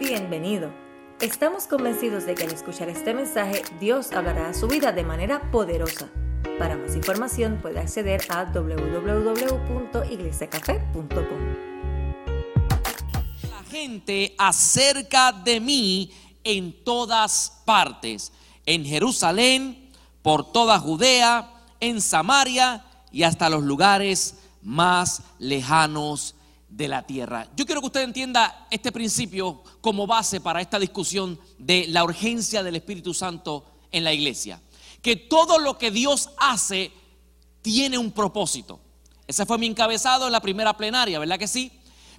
Bienvenido. Estamos convencidos de que al escuchar este mensaje Dios hablará a su vida de manera poderosa. Para más información puede acceder a www.iglesiacafé.com. La gente acerca de mí en todas partes, en Jerusalén, por toda Judea, en Samaria y hasta los lugares más lejanos de la tierra. Yo quiero que usted entienda este principio como base para esta discusión de la urgencia del Espíritu Santo en la iglesia. Que todo lo que Dios hace tiene un propósito. Ese fue mi encabezado en la primera plenaria, ¿verdad que sí?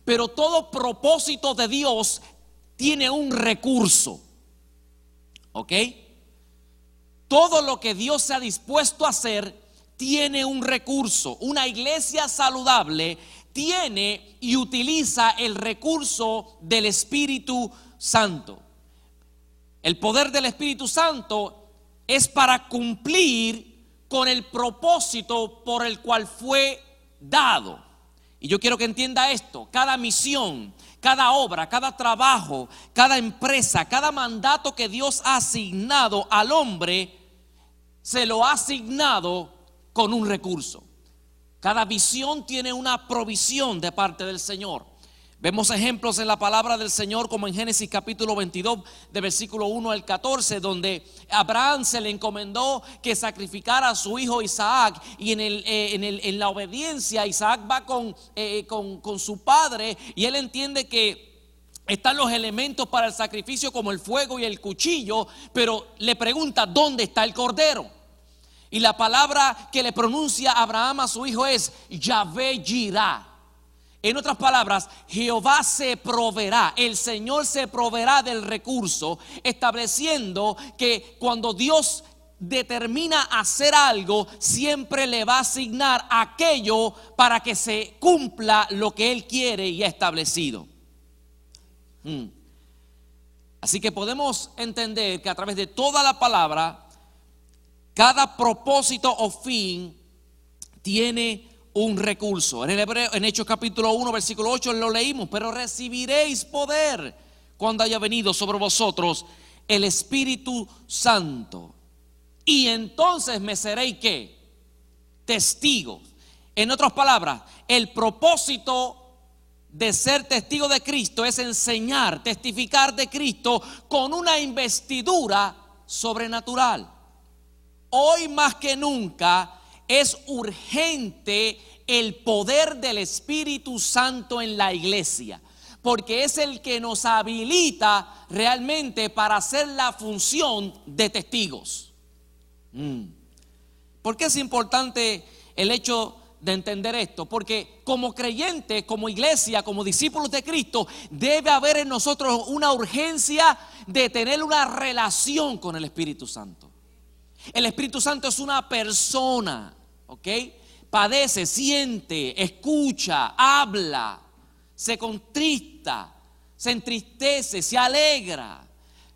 Pero todo propósito de Dios tiene un recurso. ¿Ok? Todo lo que Dios se ha dispuesto a hacer tiene un recurso. Una iglesia saludable tiene y utiliza el recurso del Espíritu Santo. El poder del Espíritu Santo es para cumplir con el propósito por el cual fue dado. Y yo quiero que entienda esto, cada misión, cada obra, cada trabajo, cada empresa, cada mandato que Dios ha asignado al hombre, se lo ha asignado con un recurso. Cada visión tiene una provisión de parte del Señor. Vemos ejemplos en la palabra del Señor como en Génesis capítulo 22 de versículo 1 al 14 donde Abraham se le encomendó que sacrificara a su hijo Isaac y en, eh, la obediencia Isaac va eh, con su padre y él entiende que están los elementos para el sacrificio como el fuego y el cuchillo, pero le pregunta, ¿dónde está el cordero? Y la palabra que le pronuncia Abraham a su hijo es Yahvé Jirá. En otras palabras, Jehová se proveerá, el Señor se proveerá del recurso, estableciendo que cuando Dios determina hacer algo, siempre le va a asignar aquello para que se cumpla lo que Él quiere y ha establecido. Hmm. Así que podemos entender que a través de toda la palabra, cada propósito o fin tiene un recurso. En el Hebreo, en Hechos capítulo 1, versículo 8 lo leímos, pero recibiréis poder cuando haya venido sobre vosotros el Espíritu Santo. Y entonces me seréis qué? Testigos. En otras palabras, el propósito de ser testigo de Cristo es enseñar, testificar de Cristo con una investidura sobrenatural hoy más que nunca es urgente el poder del Espíritu Santo en la iglesia, porque es el que nos habilita realmente para hacer la función de testigos. Mm. ¿Por qué es importante el hecho de entender esto? Porque como creyentes, como iglesia, como discípulos de Cristo, debe haber en nosotros una urgencia de tener una relación con el Espíritu Santo. El Espíritu Santo es una persona, ¿ok? Padece, siente, escucha, habla, se contrista, se entristece, se alegra.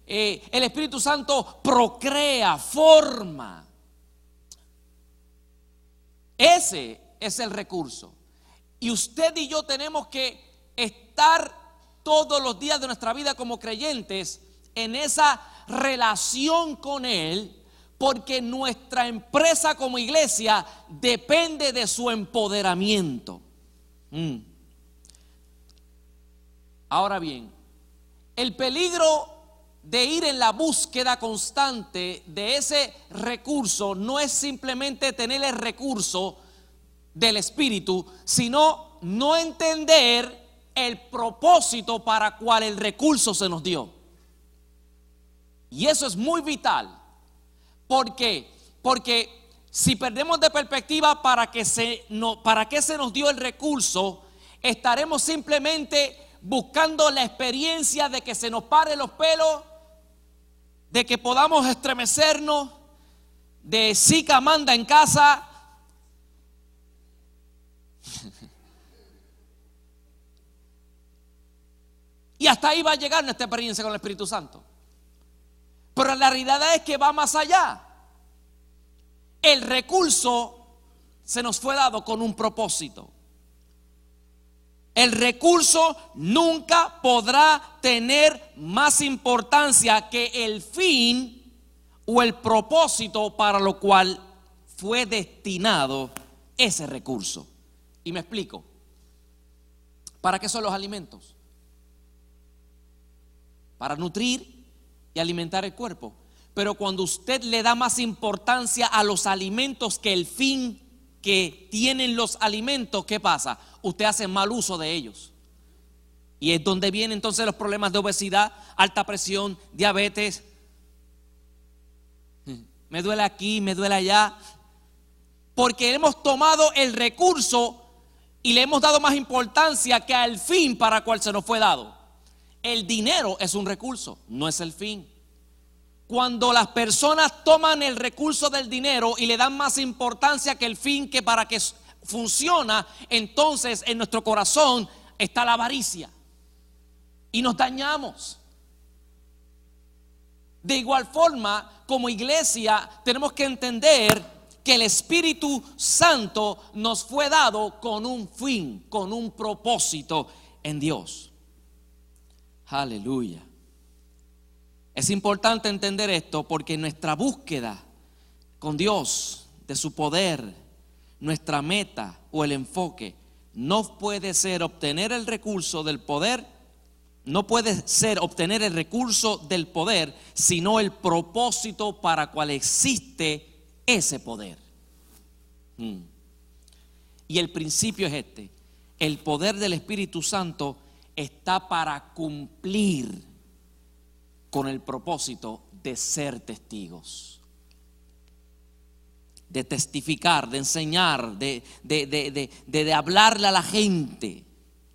Eh, el Espíritu Santo procrea, forma. Ese es el recurso. Y usted y yo tenemos que estar todos los días de nuestra vida como creyentes en esa relación con Él porque nuestra empresa como iglesia depende de su empoderamiento. Mm. Ahora bien, el peligro de ir en la búsqueda constante de ese recurso no es simplemente tener el recurso del Espíritu, sino no entender el propósito para cual el recurso se nos dio. Y eso es muy vital ¿Por qué? Porque si perdemos de perspectiva para qué se nos dio el recurso, estaremos simplemente buscando la experiencia de que se nos pare los pelos, de que podamos estremecernos, de Zika manda en casa. y hasta ahí va a llegar nuestra experiencia con el Espíritu Santo. Pero la realidad es que va más allá. El recurso se nos fue dado con un propósito. El recurso nunca podrá tener más importancia que el fin o el propósito para lo cual fue destinado ese recurso. Y me explico. ¿Para qué son los alimentos? Para nutrir y alimentar el cuerpo. Pero cuando usted le da más importancia a los alimentos que el fin que tienen los alimentos, ¿qué pasa? Usted hace mal uso de ellos. Y es donde vienen entonces los problemas de obesidad, alta presión, diabetes. Me duele aquí, me duele allá. Porque hemos tomado el recurso y le hemos dado más importancia que al fin para cual se nos fue dado. El dinero es un recurso, no es el fin. Cuando las personas toman el recurso del dinero y le dan más importancia que el fin que para que funciona, entonces en nuestro corazón está la avaricia y nos dañamos. De igual forma, como iglesia, tenemos que entender que el Espíritu Santo nos fue dado con un fin, con un propósito en Dios. Aleluya. Es importante entender esto porque nuestra búsqueda con Dios, de su poder, nuestra meta o el enfoque, no puede ser obtener el recurso del poder, no puede ser obtener el recurso del poder, sino el propósito para cual existe ese poder. Mm. Y el principio es este, el poder del Espíritu Santo está para cumplir con el propósito de ser testigos, de testificar, de enseñar, de, de, hablarle a la gente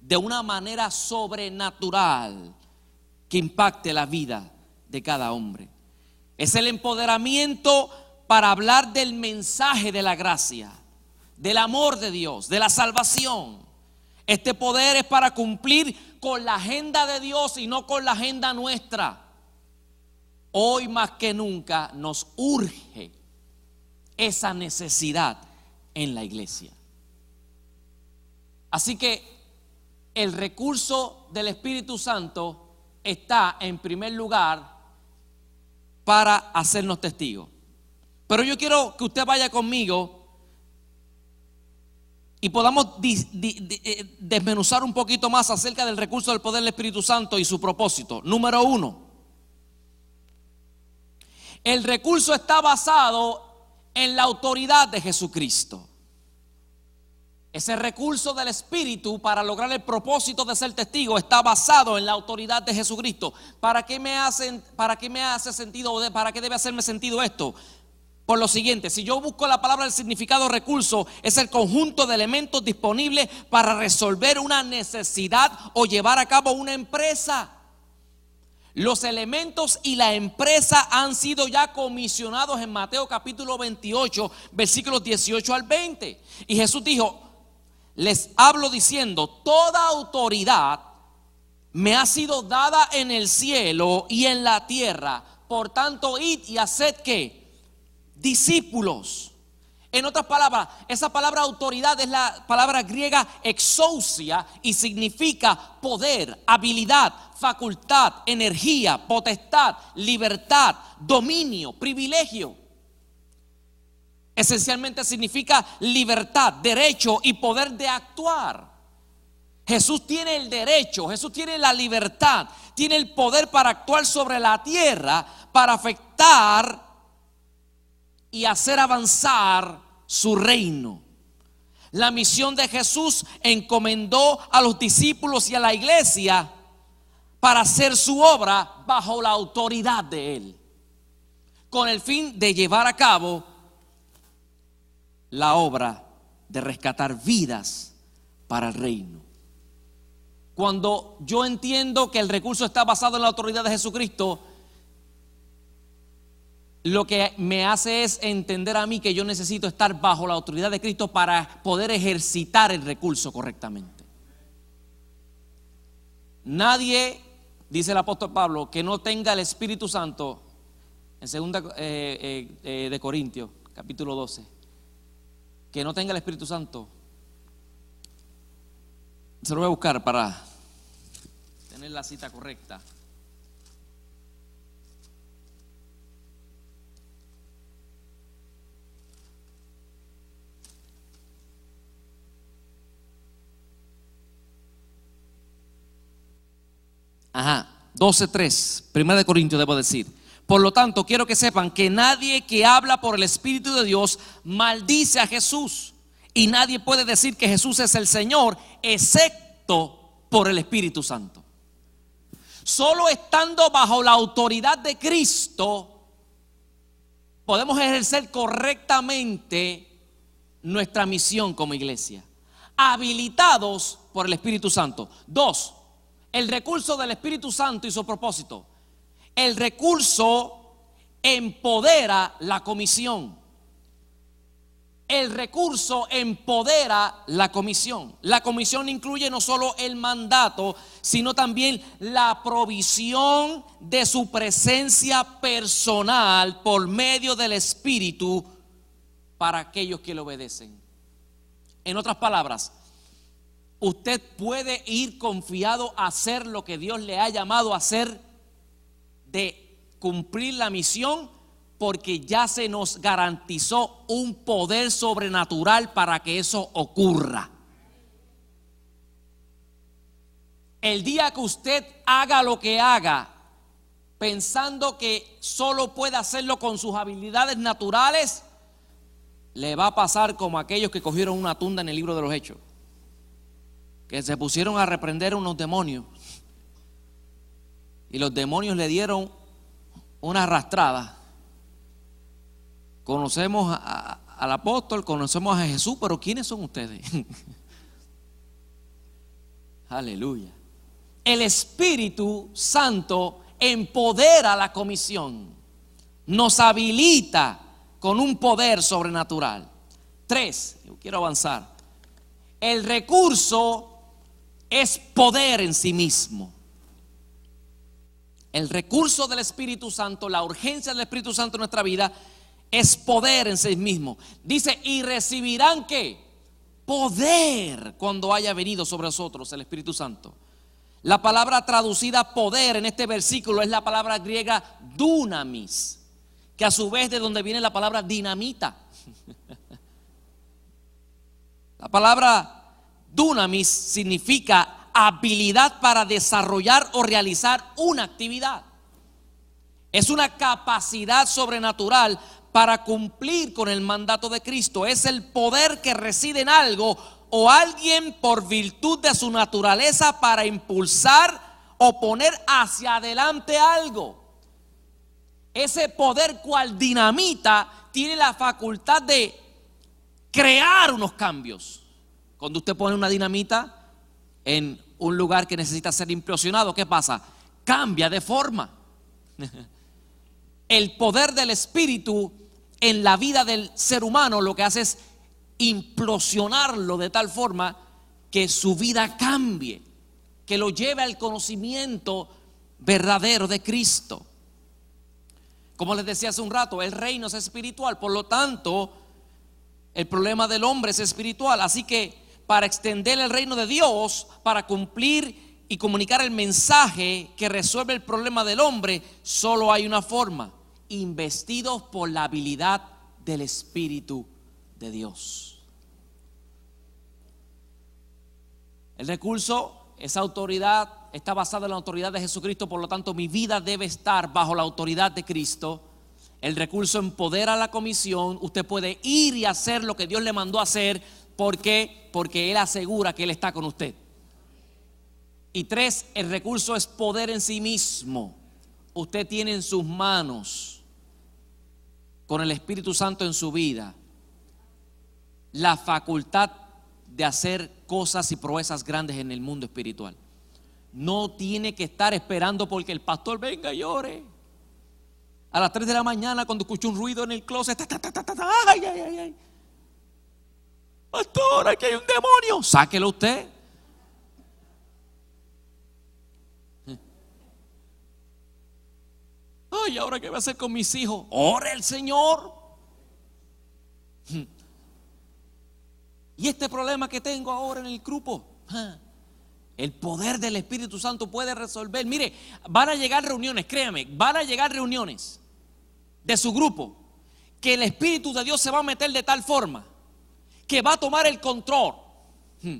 de una manera sobrenatural que impacte la vida de cada hombre. Es el empoderamiento para hablar del mensaje de la gracia, del amor de Dios, de la salvación. Este poder es para cumplir con la agenda de Dios y no con la agenda nuestra. Hoy más que nunca nos urge esa necesidad en la iglesia. Así que el recurso del Espíritu Santo está en primer lugar para hacernos testigos. Pero yo quiero que usted vaya conmigo y podamos eh, desmenuzar un poquito más acerca del recurso del poder del Espíritu Santo y su propósito. Número uno, el recurso está basado en la autoridad de Jesucristo. Ese recurso del Espíritu para lograr el propósito de ser testigo está basado en la autoridad de Jesucristo. ¿Para qué me, hacen, para qué me hace sentido, para qué debe hacerme sentido esto? Por lo siguiente, si yo busco la palabra del significado recurso, es el conjunto de elementos disponibles para resolver una necesidad o llevar a cabo una empresa. Los elementos y la empresa han sido ya comisionados en Mateo capítulo 28, versículos 18 al 20. Y Jesús dijo, les hablo diciendo, toda autoridad me ha sido dada en el cielo y en la tierra. Por tanto, id y haced que discípulos. En otras palabras, esa palabra autoridad es la palabra griega exousia y significa poder, habilidad, facultad, energía, potestad, libertad, dominio, privilegio. Esencialmente significa libertad, derecho y poder de actuar. Jesús tiene el derecho, Jesús tiene la libertad, tiene el poder para actuar sobre la tierra, para afectar y hacer avanzar su reino. La misión de Jesús encomendó a los discípulos y a la iglesia para hacer su obra bajo la autoridad de Él, con el fin de llevar a cabo la obra de rescatar vidas para el reino. Cuando yo entiendo que el recurso está basado en la autoridad de Jesucristo, lo que me hace es entender a mí que yo necesito estar bajo la autoridad de Cristo para poder ejercitar el recurso correctamente. Nadie, dice el apóstol Pablo, que no tenga el Espíritu Santo, en segunda eh, eh, eh, de Corintios, capítulo 12, que no tenga el Espíritu Santo, Se lo voy a buscar para tener la cita correcta. Ajá, 12.3, Primera de Corintios debo decir. Por lo tanto, quiero que sepan que nadie que habla por el Espíritu de Dios maldice a Jesús. Y nadie puede decir que Jesús es el Señor, excepto por el Espíritu Santo. Solo estando bajo la autoridad de Cristo, podemos ejercer correctamente nuestra misión como iglesia. Habilitados por el Espíritu Santo. Dos, el recurso del Espíritu Santo y su propósito. El recurso empodera la comisión. El recurso empodera la comisión. La comisión incluye no solo el mandato, sino también la provisión de su presencia personal por medio del Espíritu para aquellos que le obedecen. En otras palabras, usted puede ir confiado a hacer lo que Dios le ha llamado a hacer, de cumplir la misión, porque ya se nos garantizó un poder sobrenatural para que eso ocurra. El día que usted haga lo que haga, pensando que solo puede hacerlo con sus habilidades naturales, le va a pasar como aquellos que cogieron una tunda en el libro de los hechos que se pusieron a reprender unos demonios. Y los demonios le dieron una arrastrada. Conocemos al apóstol, conocemos a Jesús, pero ¿quiénes son ustedes? Aleluya. El Espíritu Santo empodera la comisión, nos habilita con un poder sobrenatural. Tres, yo quiero avanzar. El recurso es poder en sí mismo. El recurso del Espíritu Santo, la urgencia del Espíritu Santo en nuestra vida es poder en sí mismo. Dice, y recibirán qué? Poder cuando haya venido sobre nosotros el Espíritu Santo. La palabra traducida poder en este versículo es la palabra griega dunamis, que a su vez de donde viene la palabra dinamita. La palabra Dunamis significa habilidad para desarrollar o realizar una actividad. Es una capacidad sobrenatural para cumplir con el mandato de Cristo. Es el poder que reside en algo o alguien por virtud de su naturaleza para impulsar o poner hacia adelante algo. Ese poder cual dinamita tiene la facultad de crear unos cambios. Cuando usted pone una dinamita en un lugar que necesita ser implosionado, ¿qué pasa? Cambia de forma. El poder del Espíritu en la vida del ser humano lo que hace es implosionarlo de tal forma que su vida cambie, que lo lleve al conocimiento verdadero de Cristo. Como les decía hace un rato, el reino es espiritual, por lo tanto, el problema del hombre es espiritual. Así que para extender el reino de Dios, para cumplir y comunicar el mensaje que resuelve el problema del hombre, solo hay una forma, investidos por la habilidad del Espíritu de Dios. El recurso, esa autoridad, está basada en la autoridad de Jesucristo, por lo tanto mi vida debe estar bajo la autoridad de Cristo. El recurso empodera la comisión, usted puede ir y hacer lo que Dios le mandó a hacer ¿Por qué? Porque Él asegura que Él está con usted. Y tres, el recurso es poder en sí mismo. Usted tiene en sus manos, con el Espíritu Santo en su vida, la facultad de hacer cosas y proezas grandes en el mundo espiritual. No tiene que estar esperando porque el pastor venga y llore. A las 3 de la mañana cuando escucha un ruido en el closet, ay, ay, ay, ay. Pastor, aquí hay un demonio. Sáquelo usted. Ay, ahora qué voy a hacer con mis hijos. Ore el Señor. Y este problema que tengo ahora en el grupo. El poder del Espíritu Santo puede resolver. Mire, van a llegar reuniones, créame, van a llegar reuniones de su grupo que el Espíritu de Dios se va a meter de tal forma que va a tomar el control. Hmm.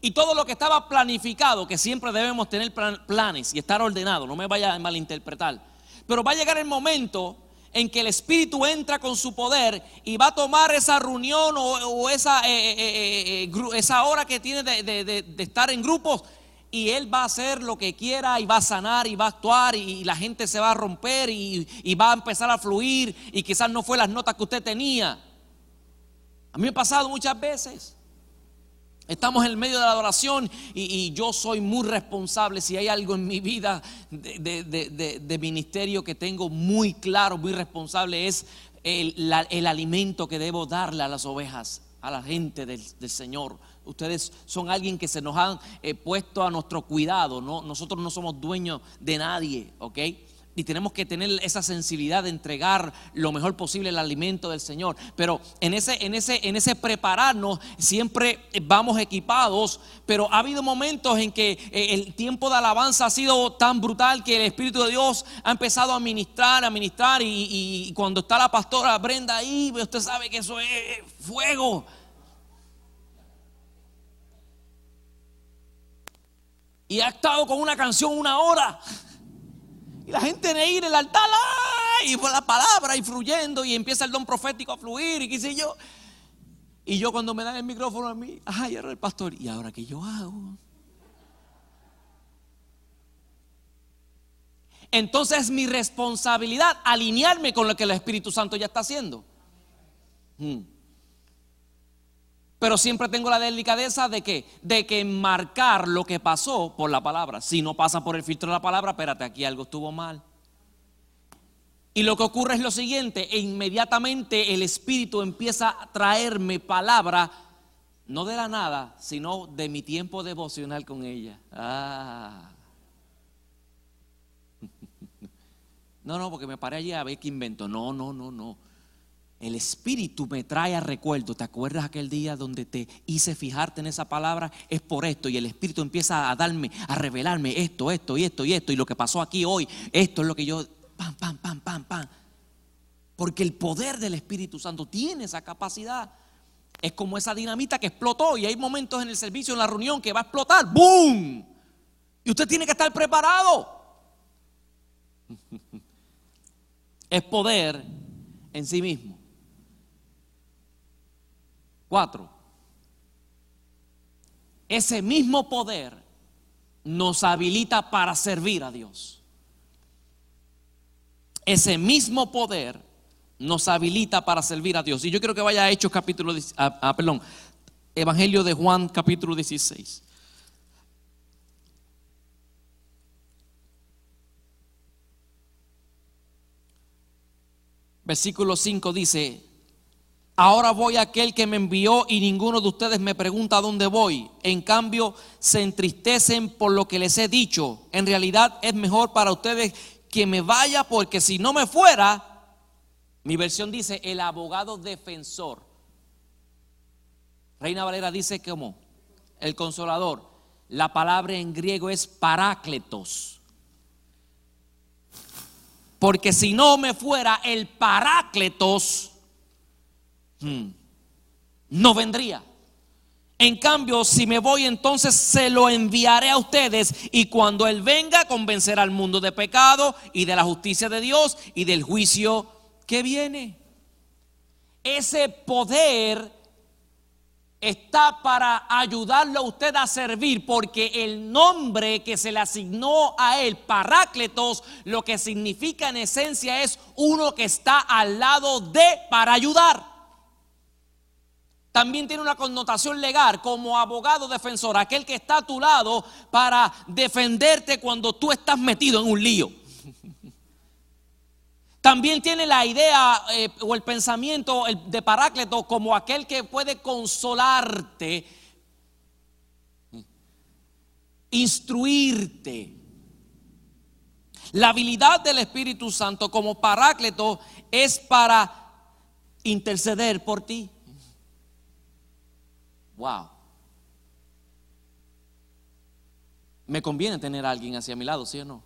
Y todo lo que estaba planificado, que siempre debemos tener planes y estar ordenados, no me vaya a malinterpretar. Pero va a llegar el momento en que el Espíritu entra con su poder y va a tomar esa reunión o, esa, eh, eh, eh, esa hora que tiene de, estar en grupos y Él va a hacer lo que quiera y va a sanar y va a actuar y, la gente se va a romper y, y va a empezar a fluir y quizás no fue las notas que usted tenía. A mí me ha pasado muchas veces. Estamos en el medio de la adoración y, yo soy muy responsable. Si hay algo en mi vida de, ministerio que tengo muy claro, muy responsable, es el, alimento que debo darle a las ovejas, a la gente del, Señor. Ustedes son alguien que se nos han eh, puesto a nuestro cuidado. ¿no? Nosotros no somos dueños de nadie, ¿ok? Y tenemos que tener esa sensibilidad de entregar lo mejor posible el alimento del Señor. Pero en ese, en ese, en ese prepararnos siempre vamos equipados, pero ha habido momentos en que eh, el tiempo de alabanza ha sido tan brutal que el Espíritu de Dios ha empezado a ministrar, a ministrar y, y cuando está la pastora Brenda ahí, usted sabe que eso es fuego. Y ha estado con una canción una hora. Y la gente en ir el altar, y por la palabra y fluyendo, y empieza el don profético a fluir, y qué sé yo. Y yo cuando me dan el micrófono a mí, ay, era el pastor, ¿y ahora qué yo hago? Entonces es mi responsabilidad alinearme con lo que el Espíritu Santo ya está haciendo. Hmm. Pero siempre tengo la delicadeza de que, de que marcar lo que pasó por la palabra. Si no pasa por el filtro de la palabra, espérate, aquí algo estuvo mal. Y lo que ocurre es lo siguiente, e inmediatamente el Espíritu empieza a traerme palabra, no de la nada, sino de mi tiempo devocional con ella. Ah. No, no, porque me paré allí a ver qué invento. No, no, no, no el Espíritu me trae a recuerdo. ¿Te acuerdas aquel día donde te hice fijarte en esa palabra? Es por esto. Y el Espíritu empieza a darme, a revelarme esto, esto y esto y esto. Y lo que pasó aquí hoy, esto es lo que yo, pam, pam, pam, pam, pam. Porque el poder del Espíritu Santo tiene esa capacidad. Es como esa dinamita que explotó y hay momentos en el servicio, en la reunión, que va a explotar. ¡Boom! Y usted tiene que estar preparado. Es poder en sí mismo. Cuatro, ese mismo poder nos habilita para servir a Dios. Ese mismo poder nos habilita para servir a Dios. Y yo quiero que vaya a Hechos capítulo, a, perdón, Evangelio de Juan capítulo 16. Versículo 5 dice, Ahora voy a aquel que me envió y ninguno de ustedes me pregunta dónde voy. En cambio, se entristecen por lo que les he dicho. En realidad es mejor para ustedes que me vaya porque si no me fuera, mi versión dice el abogado defensor. Reina Valera dice como el consolador. La palabra en griego es parácletos. Porque si no me fuera el parácletos. No vendría. En cambio, si me voy, entonces se lo enviaré a ustedes y cuando Él venga, convencerá al mundo de pecado y de la justicia de Dios y del juicio que viene. Ese poder está para ayudarlo a usted a servir, porque el nombre que se le asignó a él, Parácletos, lo que significa en esencia es uno que está al lado de para ayudar también tiene una connotación legal como abogado defensor, aquel que está a tu lado para defenderte cuando tú estás metido en un lío. También tiene la idea eh, o el pensamiento de Paráclito como aquel que puede consolarte, instruirte. La habilidad del Espíritu Santo como Paráclito es para interceder por ti. Wow. Me conviene tener a alguien hacia mi lado, ¿sí o no?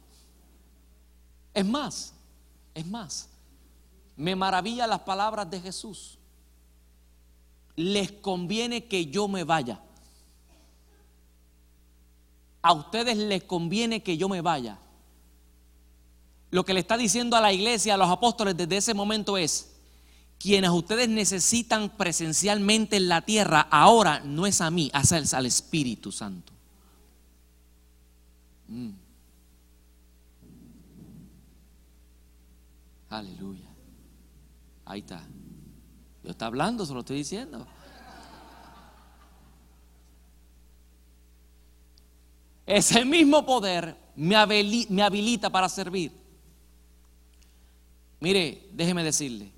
Es más, es más, me maravilla las palabras de Jesús. Les conviene que yo me vaya. A ustedes les conviene que yo me vaya. Lo que le está diciendo a la iglesia, a los apóstoles desde ese momento es, quienes ustedes necesitan presencialmente en la tierra, ahora no es a mí, es al Espíritu Santo. Mm. Aleluya. Ahí está. Dios está hablando, se lo estoy diciendo. Ese mismo poder me habilita para servir. Mire, déjeme decirle,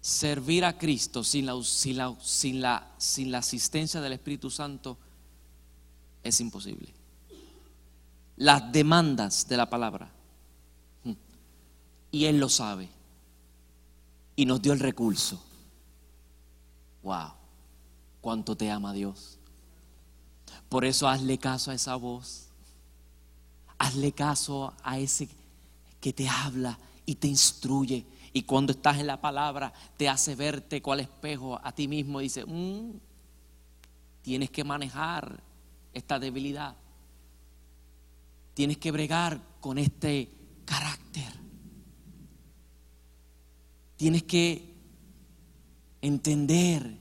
servir a Cristo sin la, sin la, sin la, sin la asistencia del Espíritu Santo es imposible. Las demandas de la palabra. Mm, y Él lo sabe. Y nos dio el recurso. Wow, cuánto te ama Dios. Por eso hazle caso a esa voz. Hazle caso a ese que te habla y te instruye. Y cuando estás en la palabra, te hace verte cual espejo a ti mismo. Dice, mm, tienes que manejar esta debilidad. Tienes que bregar con este carácter. Tienes que entender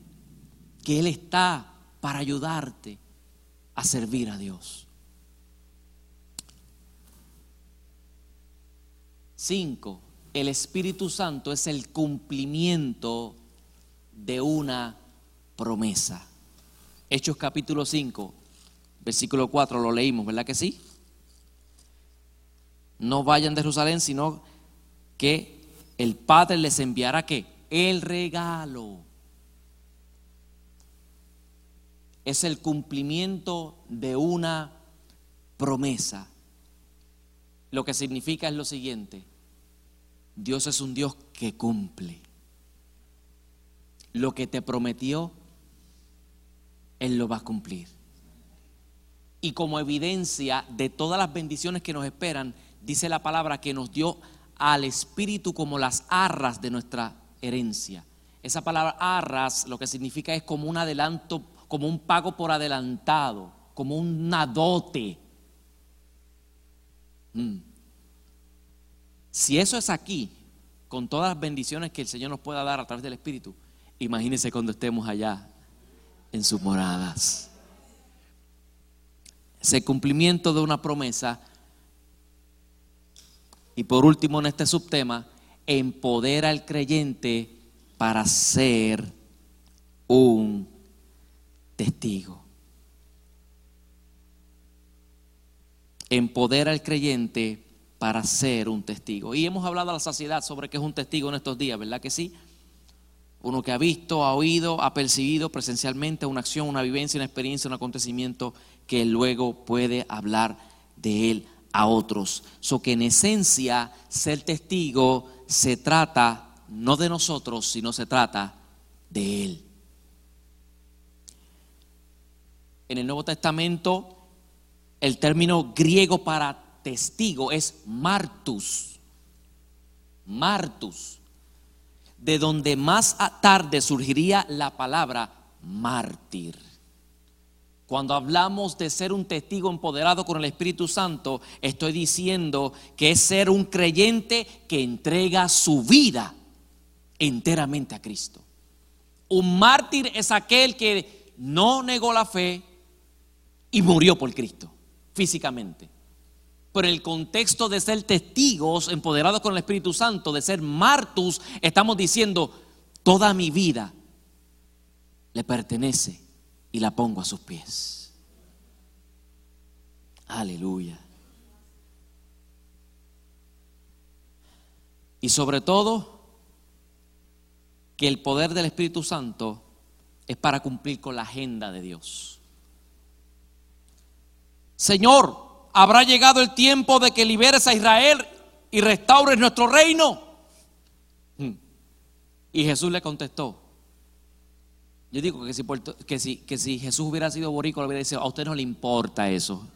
que Él está para ayudarte a servir a Dios. Cinco, el Espíritu Santo es el cumplimiento de una promesa. Hechos capítulo 5, versículo 4 lo leímos, ¿verdad que sí? No vayan de Jerusalén, sino que el Padre les enviará qué? El regalo. Es el cumplimiento de una promesa. Lo que significa es lo siguiente. Dios es un Dios que cumple. Lo que te prometió, Él lo va a cumplir. Y como evidencia de todas las bendiciones que nos esperan, dice la palabra que nos dio al Espíritu como las arras de nuestra herencia. Esa palabra arras lo que significa es como un adelanto, como un pago por adelantado, como un dote. Mm. Si eso es aquí, con todas las bendiciones que el Señor nos pueda dar a través del Espíritu, imagínense cuando estemos allá en sus moradas. Ese cumplimiento de una promesa. Y por último, en este subtema, empodera al creyente para ser un testigo. Empodera al creyente para ser un testigo. Y hemos hablado a la saciedad sobre qué es un testigo en estos días, ¿verdad que sí? Uno que ha visto, ha oído, ha percibido presencialmente una acción, una vivencia, una experiencia, un acontecimiento que luego puede hablar de él a otros. So que en esencia ser testigo se trata no de nosotros, sino se trata de él. En el Nuevo Testamento el término griego para testigo es martus. Martus. De donde más tarde surgiría la palabra mártir. Cuando hablamos de ser un testigo empoderado con el Espíritu Santo, estoy diciendo que es ser un creyente que entrega su vida enteramente a Cristo. Un mártir es aquel que no negó la fe y murió por Cristo físicamente en el contexto de ser testigos empoderados con el Espíritu Santo, de ser martus, estamos diciendo, toda mi vida le pertenece y la pongo a sus pies. Aleluya. Y sobre todo, que el poder del Espíritu Santo es para cumplir con la agenda de Dios. Señor, ¿Habrá llegado el tiempo de que liberes a Israel y restaures nuestro reino? Hmm. Y Jesús le contestó. Yo digo que si, que si, que si Jesús hubiera sido boricua, le hubiera dicho, a usted no le importa eso.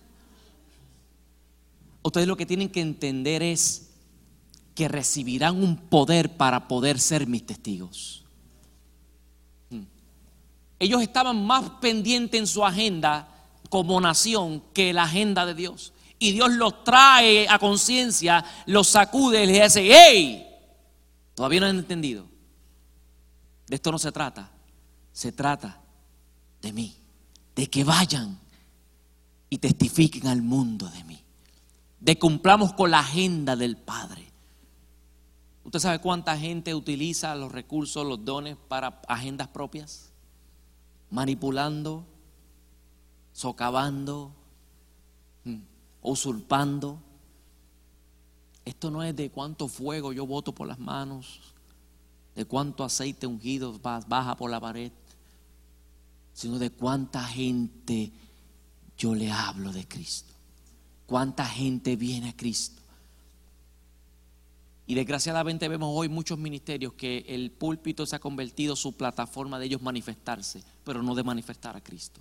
Ustedes lo que tienen que entender es que recibirán un poder para poder ser mis testigos. Hmm. Ellos estaban más pendientes en su agenda como nación que la agenda de Dios. Y Dios los trae a conciencia, los sacude y les dice, ¡hey! Todavía no han entendido. De esto no se trata. Se trata de mí. De que vayan y testifiquen al mundo de mí. De cumplamos con la agenda del Padre. ¿Usted sabe cuánta gente utiliza los recursos, los dones para agendas propias? Manipulando, socavando, mm, usurpando. Esto no es de cuánto fuego yo boto por las manos, de cuánto aceite ungido baja por la pared, sino de cuánta gente yo le hablo de Cristo. Cuánta gente viene a Cristo. Y desgraciadamente vemos hoy muchos ministerios que el púlpito se ha convertido su plataforma de ellos manifestarse, pero no de manifestar a Cristo.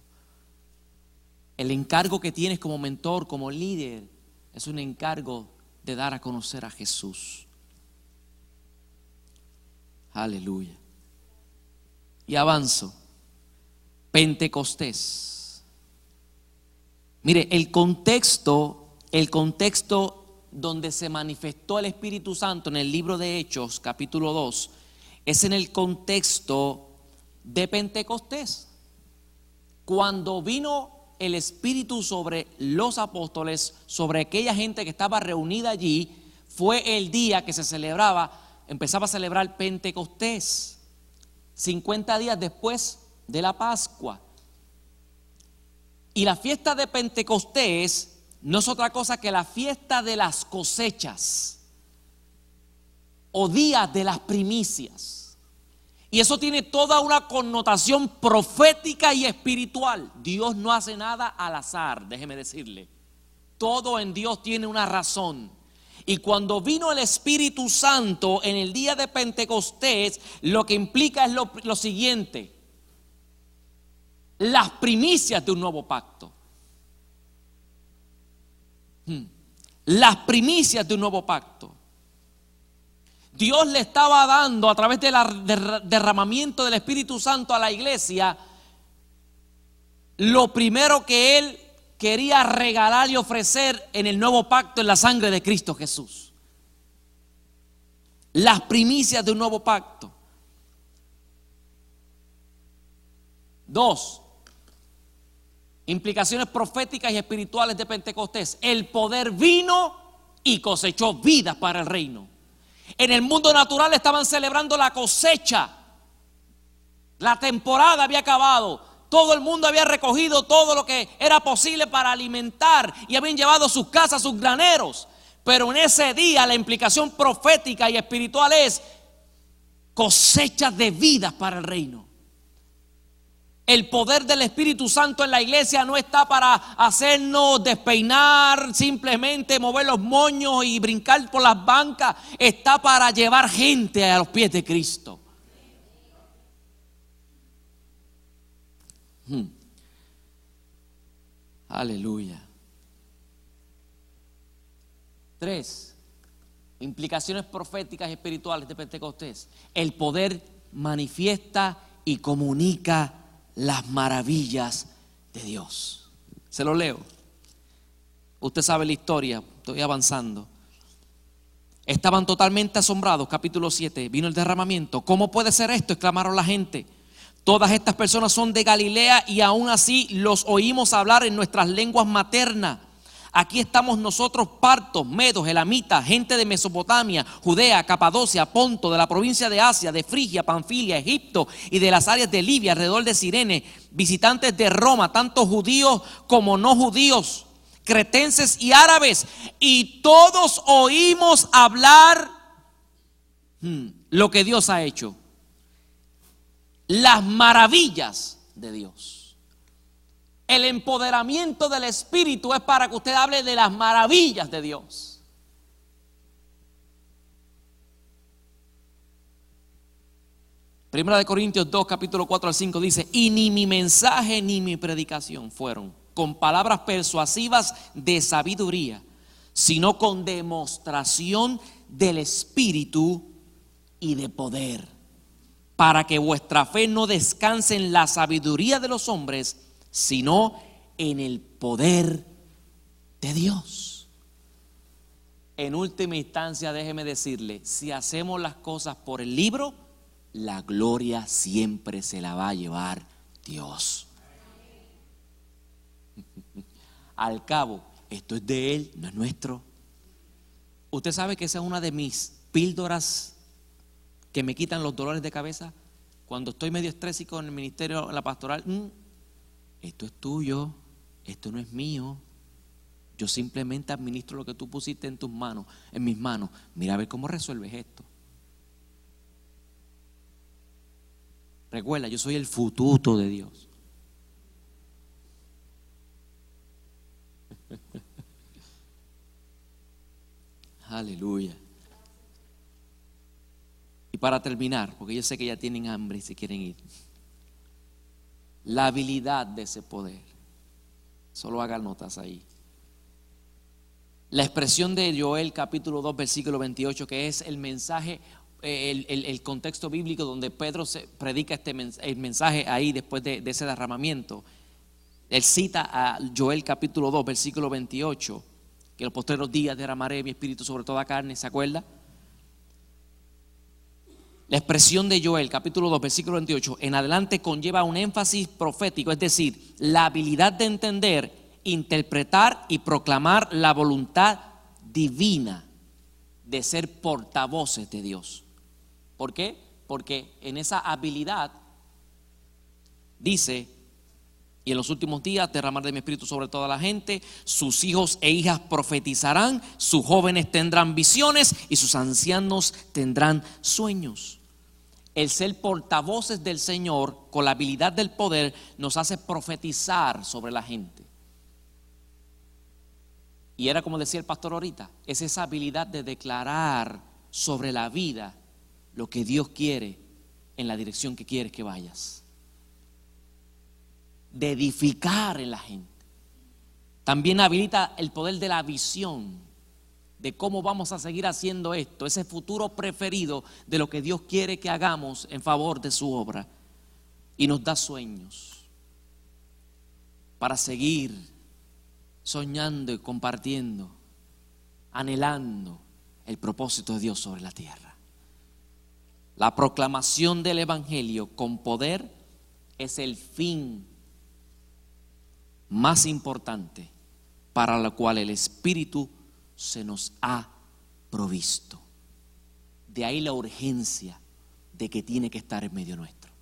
El encargo que tienes como mentor, como líder, es un encargo de dar a conocer a Jesús. Aleluya. Y avanzo. Pentecostés. Mire, el contexto, el contexto donde se manifestó el Espíritu Santo en el libro de Hechos, capítulo 2, es en el contexto de Pentecostés. Cuando vino el Espíritu sobre los apóstoles, sobre aquella gente que estaba reunida allí, fue el día que se celebraba, empezaba a celebrar Pentecostés, 50 días después de la Pascua. Y la fiesta de Pentecostés no es otra cosa que la fiesta de las cosechas o días de las primicias. Y eso tiene toda una connotación profética y espiritual. Dios no hace nada al azar, déjeme decirle. Todo en Dios tiene una razón. Y cuando vino el Espíritu Santo en el día de Pentecostés, lo que implica es lo, lo siguiente las primicias de un nuevo pacto. Hmm. Las primicias de un nuevo pacto. Dios le estaba dando a través del derramamiento del Espíritu Santo a la iglesia lo primero que Él quería regalar y ofrecer en el nuevo pacto en la sangre de Cristo Jesús. Las primicias de un nuevo pacto. Dos, implicaciones proféticas y espirituales de Pentecostés. El poder vino y cosechó vidas para el reino. En el mundo natural estaban celebrando la cosecha. La temporada había acabado. Todo el mundo había recogido todo lo que era posible para alimentar y habían llevado sus casas, sus graneros. Pero en ese día la implicación profética y espiritual es cosecha de vidas para el reino. El poder del Espíritu Santo en la iglesia no está para hacernos despeinar, simplemente mover los moños y brincar por las bancas. Está para llevar gente a los pies de Cristo. Hmm. Aleluya. Tres, implicaciones proféticas y espirituales de Pentecostés. El poder manifiesta y comunica las maravillas de Dios. Se lo leo. Usted sabe la historia, estoy avanzando. Estaban totalmente asombrados, capítulo 7, vino el derramamiento. ¿Cómo puede ser esto? exclamaron la gente. Todas estas personas son de Galilea y aún así los oímos hablar en nuestras lenguas maternas. Aquí estamos nosotros, partos, medos, elamitas, gente de Mesopotamia, Judea, Capadocia, Ponto, de la provincia de Asia, de Frigia, Panfilia, Egipto y de las áreas de Libia, alrededor de Sirene, visitantes de Roma, tanto judíos como no judíos, cretenses y árabes. Y todos oímos hablar hmm, lo que Dios ha hecho, las maravillas de Dios. El empoderamiento del Espíritu es para que usted hable de las maravillas de Dios. Primera de Corintios 2, capítulo 4 al 5 dice, y ni mi mensaje ni mi predicación fueron con palabras persuasivas de sabiduría sino con demostración del Espíritu y de poder, para que vuestra fe no descanse en la sabiduría de los hombres, sino en el poder de Dios. En última instancia, déjeme decirle, si hacemos las cosas por el libro, la gloria siempre se la va a llevar Dios. Al cabo, esto es de Él, no es nuestro. Usted sabe que esa es una de mis píldoras que me quitan los dolores de cabeza. Cuando estoy medio estrésico en el ministerio, en la pastoral, mm, esto es tuyo, esto no es mío. Yo simplemente administro lo que tú pusiste en tus manos, en mis manos. Mira a ver cómo resuelves esto. Recuerda, yo soy el fututo de Dios. Aleluya. Y para terminar, porque yo sé que ya tienen hambre y se quieren ir, la habilidad de ese poder. Solo hagan notas ahí. La expresión de Joel capítulo 2 versículo 28, que es el mensaje, eh, el, contexto bíblico donde Pedro se predica este el mensaje ahí después de, ese derramamiento. Él cita a Joel capítulo 2 versículo 28 que los postreros días derramaré mi espíritu sobre toda carne, ¿se acuerda? La expresión de Joel, capítulo 2, versículo 28, en adelante conlleva un énfasis profético, es decir, la habilidad de entender, interpretar y proclamar la voluntad divina de ser portavoces de Dios. ¿Por qué? Porque en esa habilidad dice y en los últimos días derramaré mi espíritu sobre toda la gente. Sus hijos e hijas profetizarán, sus jóvenes tendrán visiones y sus ancianos tendrán sueños. El ser portavoces del Señor con la habilidad del poder nos hace profetizar sobre la gente. Y era como decía el pastor ahorita, es esa habilidad de declarar sobre la vida lo que Dios quiere en la dirección que quieres que vayas de edificar en la gente. También habilita el poder de la visión, de cómo vamos a seguir haciendo esto, ese futuro preferido de lo que Dios quiere que hagamos en favor de su obra. Y nos da sueños para seguir soñando y compartiendo, anhelando el propósito de Dios sobre la tierra. La proclamación del Evangelio con poder es el fin más importante para la cual el Espíritu se nos ha provisto. De ahí la urgencia de que tiene que estar en medio nuestro,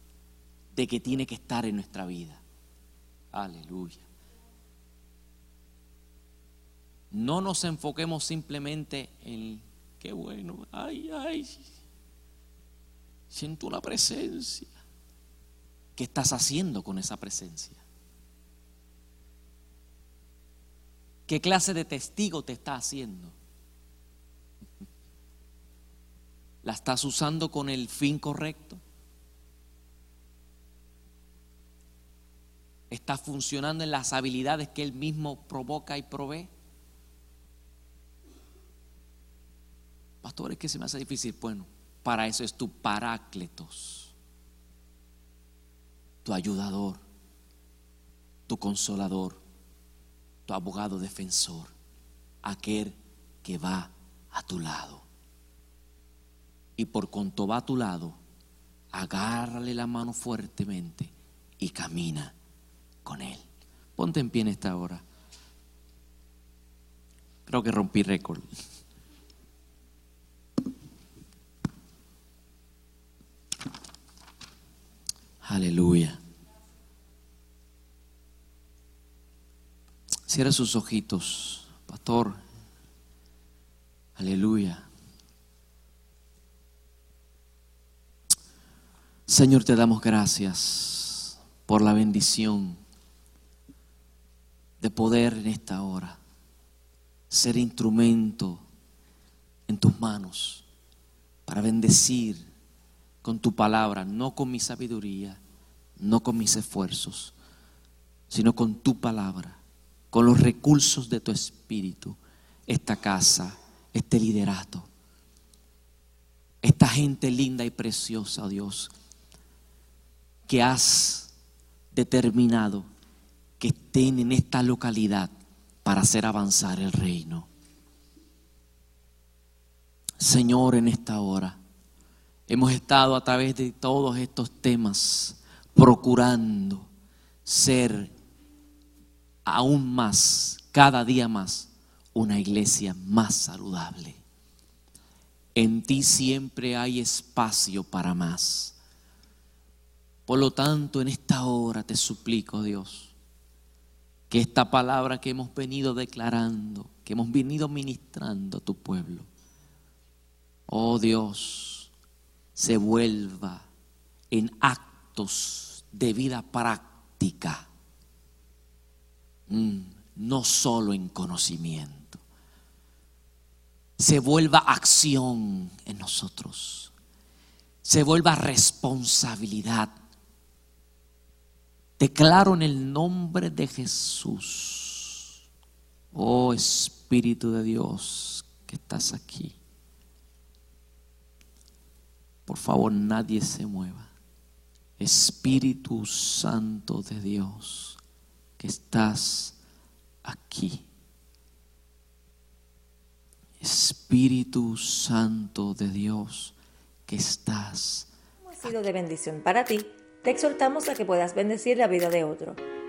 de que tiene que estar en nuestra vida. Aleluya. No nos enfoquemos simplemente en qué bueno, ay, ay, siento la presencia. ¿Qué estás haciendo con esa presencia? ¿Qué clase de testigo te está haciendo? ¿La estás usando con el fin correcto? ¿Está funcionando en las habilidades que Él mismo provoca y provee? Pastor, es que se me hace difícil. Bueno, para eso es tu parácletos, tu ayudador, tu consolador tu abogado defensor, aquel que va a tu lado. Y por cuanto va a tu lado, agárrale la mano fuertemente y camina con él. Ponte en pie en esta hora. Creo que rompí récord. Aleluya. Cierra sus ojitos, pastor. Aleluya. Señor, te damos gracias por la bendición de poder en esta hora ser instrumento en tus manos para bendecir con tu palabra, no con mi sabiduría, no con mis esfuerzos, sino con tu palabra con los recursos de tu espíritu esta casa, este liderato, esta gente linda y preciosa, oh Dios, que has determinado que estén en esta localidad para hacer avanzar el reino. Señor, en esta hora hemos estado a través de todos estos temas procurando ser aún más, cada día más, una iglesia más saludable. En ti siempre hay espacio para más. Por lo tanto, en esta hora te suplico, Dios, que esta palabra que hemos venido declarando, que hemos venido ministrando a tu pueblo, oh Dios, se vuelva en actos de vida práctica, no solo en conocimiento, se vuelva acción en nosotros, se vuelva responsabilidad. Declaro en el nombre de Jesús, oh Espíritu de Dios que estás aquí. Por favor, nadie se mueva. Espíritu Santo de Dios, que estás aquí. Espíritu Santo de Dios, que estás. Ha sido de bendición para ti. Te exhortamos a que puedas bendecir la vida de otro.